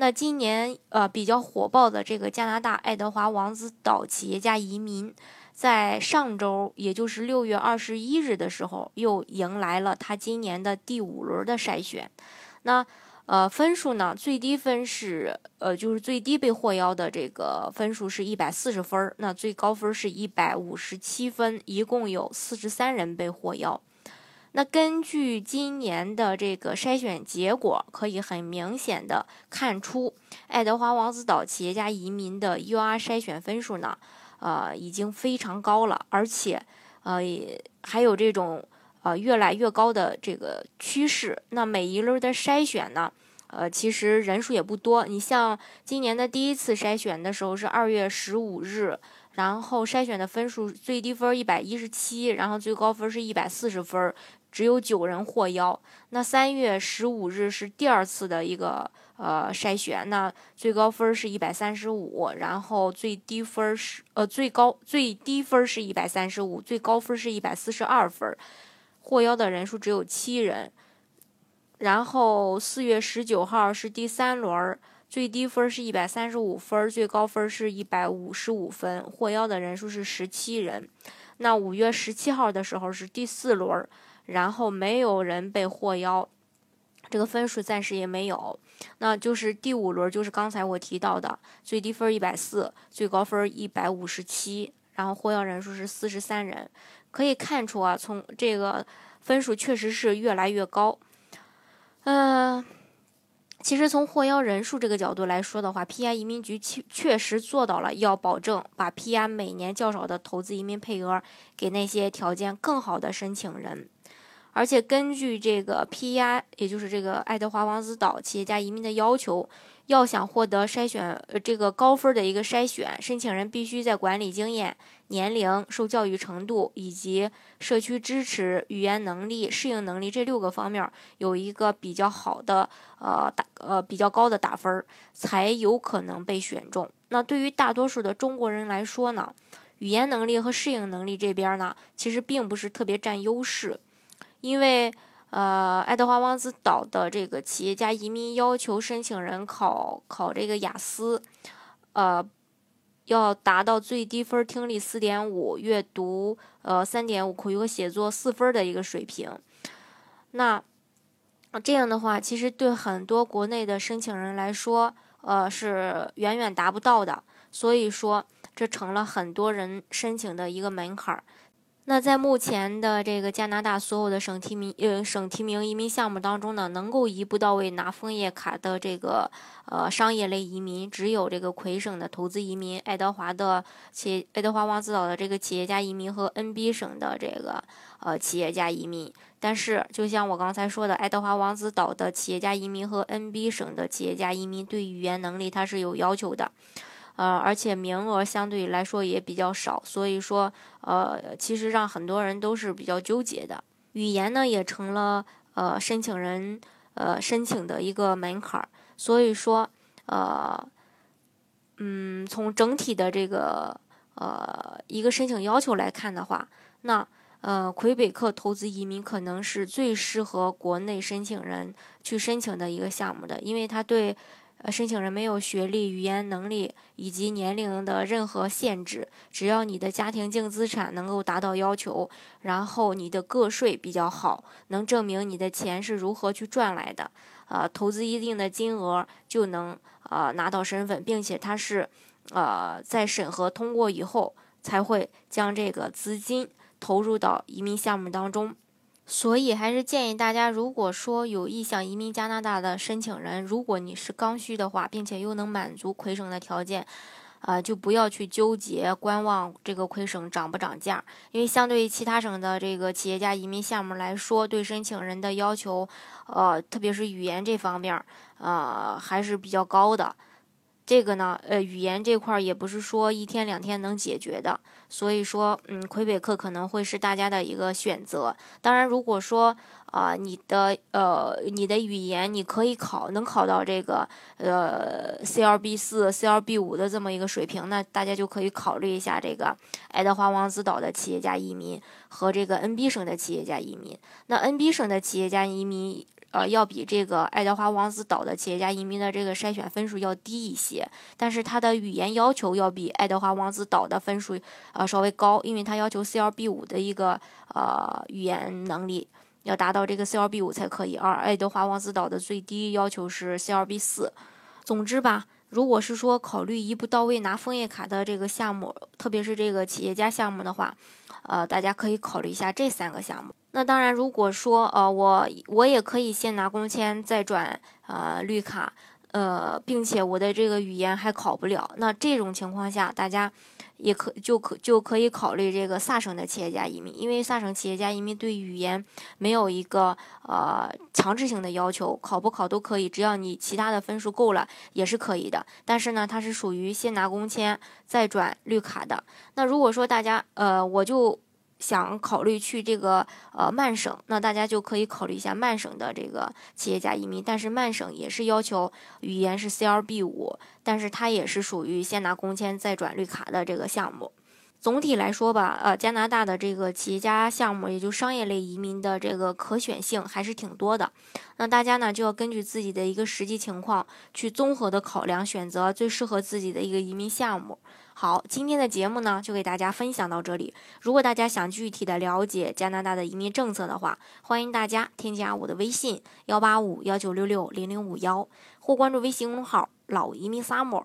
那今年呃比较火爆的这个加拿大爱德华王子岛企业家移民，在上周，也就是六月二十一日的时候，又迎来了他今年的第五轮的筛选。那呃分数呢，最低分是呃就是最低被获邀的这个分数是一百四十分，那最高分是一百五十七分，一共有四十三人被获邀。那根据今年的这个筛选结果，可以很明显的看出，爱德华王子岛企业家移民的 UR 筛选分数呢，呃，已经非常高了，而且，呃，还有这种呃越来越高的这个趋势。那每一轮的筛选呢，呃，其实人数也不多。你像今年的第一次筛选的时候是二月十五日，然后筛选的分数最低分一百一十七，然后最高分是一百四十分。只有九人获邀。那三月十五日是第二次的一个呃筛选，那最高分是一百三十五，然后最低分是呃最高最低分是一百三十五，最高分是一百四十二分，获邀的人数只有七人。然后四月十九号是第三轮，最低分是一百三十五分，最高分是一百五十五分，获邀的人数是十七人。那五月十七号的时候是第四轮。然后没有人被获邀，这个分数暂时也没有。那就是第五轮，就是刚才我提到的，最低分一百四，最高分一百五十七，然后获邀人数是四十三人。可以看出啊，从这个分数确实是越来越高。嗯，其实从获邀人数这个角度来说的话，P.I. 移民局确确实做到了要保证把 P.I. 每年较少的投资移民配额给那些条件更好的申请人。而且根据这个 P.I.，也就是这个爱德华王子岛企业家移民的要求，要想获得筛选呃这个高分的一个筛选，申请人必须在管理经验、年龄、受教育程度以及社区支持、语言能力、适应能力这六个方面有一个比较好的呃打呃比较高的打分，才有可能被选中。那对于大多数的中国人来说呢，语言能力和适应能力这边呢，其实并不是特别占优势。因为，呃，爱德华王子岛的这个企业家移民要求申请人考考这个雅思，呃，要达到最低分听力四点五，阅读呃三点五，口语和写作四分的一个水平。那这样的话，其实对很多国内的申请人来说，呃，是远远达不到的。所以说，这成了很多人申请的一个门槛儿。那在目前的这个加拿大所有的省提名呃省提名移民项目当中呢，能够一步到位拿枫叶卡的这个呃商业类移民，只有这个魁省的投资移民、爱德华的企爱德华王子岛的这个企业家移民和 N.B 省的这个呃企业家移民。但是，就像我刚才说的，爱德华王子岛的企业家移民和 N.B 省的企业家移民对语言能力它是有要求的。呃，而且名额相对来说也比较少，所以说，呃，其实让很多人都是比较纠结的。语言呢，也成了呃申请人呃申请的一个门槛儿。所以说，呃，嗯，从整体的这个呃一个申请要求来看的话，那呃魁北克投资移民可能是最适合国内申请人去申请的一个项目的，因为它对。呃，申请人没有学历、语言能力以及年龄的任何限制，只要你的家庭净资产能够达到要求，然后你的个税比较好，能证明你的钱是如何去赚来的，呃，投资一定的金额就能呃拿到身份，并且它是呃在审核通过以后才会将这个资金投入到移民项目当中。所以还是建议大家，如果说有意向移民加拿大的申请人，如果你是刚需的话，并且又能满足魁省的条件，呃，就不要去纠结观望这个魁省涨不涨价，因为相对于其他省的这个企业家移民项目来说，对申请人的要求，呃，特别是语言这方面，呃，还是比较高的。这个呢，呃，语言这块儿也不是说一天两天能解决的，所以说，嗯，魁北克可能会是大家的一个选择。当然，如果说啊，你的呃，你的语言你可以考，能考到这个呃 CLB 四、CLB 五的这么一个水平，那大家就可以考虑一下这个爱德华王子岛的企业家移民和这个 NB 省的企业家移民。那 NB 省的企业家移民。呃，要比这个爱德华王子岛的企业家移民的这个筛选分数要低一些，但是它的语言要求要比爱德华王子岛的分数呃稍微高，因为它要求 CLB 五的一个呃语言能力要达到这个 CLB 五才可以，二爱德华王子岛的最低要求是 CLB 四。总之吧，如果是说考虑一步到位拿枫叶卡的这个项目，特别是这个企业家项目的话，呃，大家可以考虑一下这三个项目。那当然，如果说呃我我也可以先拿工签再转呃绿卡，呃，并且我的这个语言还考不了，那这种情况下，大家也可就可就可以考虑这个萨省的企业家移民，因为萨省企业家移民对语言没有一个呃强制性的要求，考不考都可以，只要你其他的分数够了也是可以的。但是呢，它是属于先拿工签再转绿卡的。那如果说大家呃我就。想考虑去这个呃曼省，那大家就可以考虑一下曼省的这个企业家移民。但是曼省也是要求语言是 CLB 五，但是它也是属于先拿工签再转绿卡的这个项目。总体来说吧，呃，加拿大的这个企业家项目，也就商业类移民的这个可选性还是挺多的。那大家呢就要根据自己的一个实际情况去综合的考量，选择最适合自己的一个移民项目。好，今天的节目呢就给大家分享到这里。如果大家想具体的了解加拿大的移民政策的话，欢迎大家添加我的微信幺八五幺九六六零零五幺，或关注微信公众号“老移民 summer”。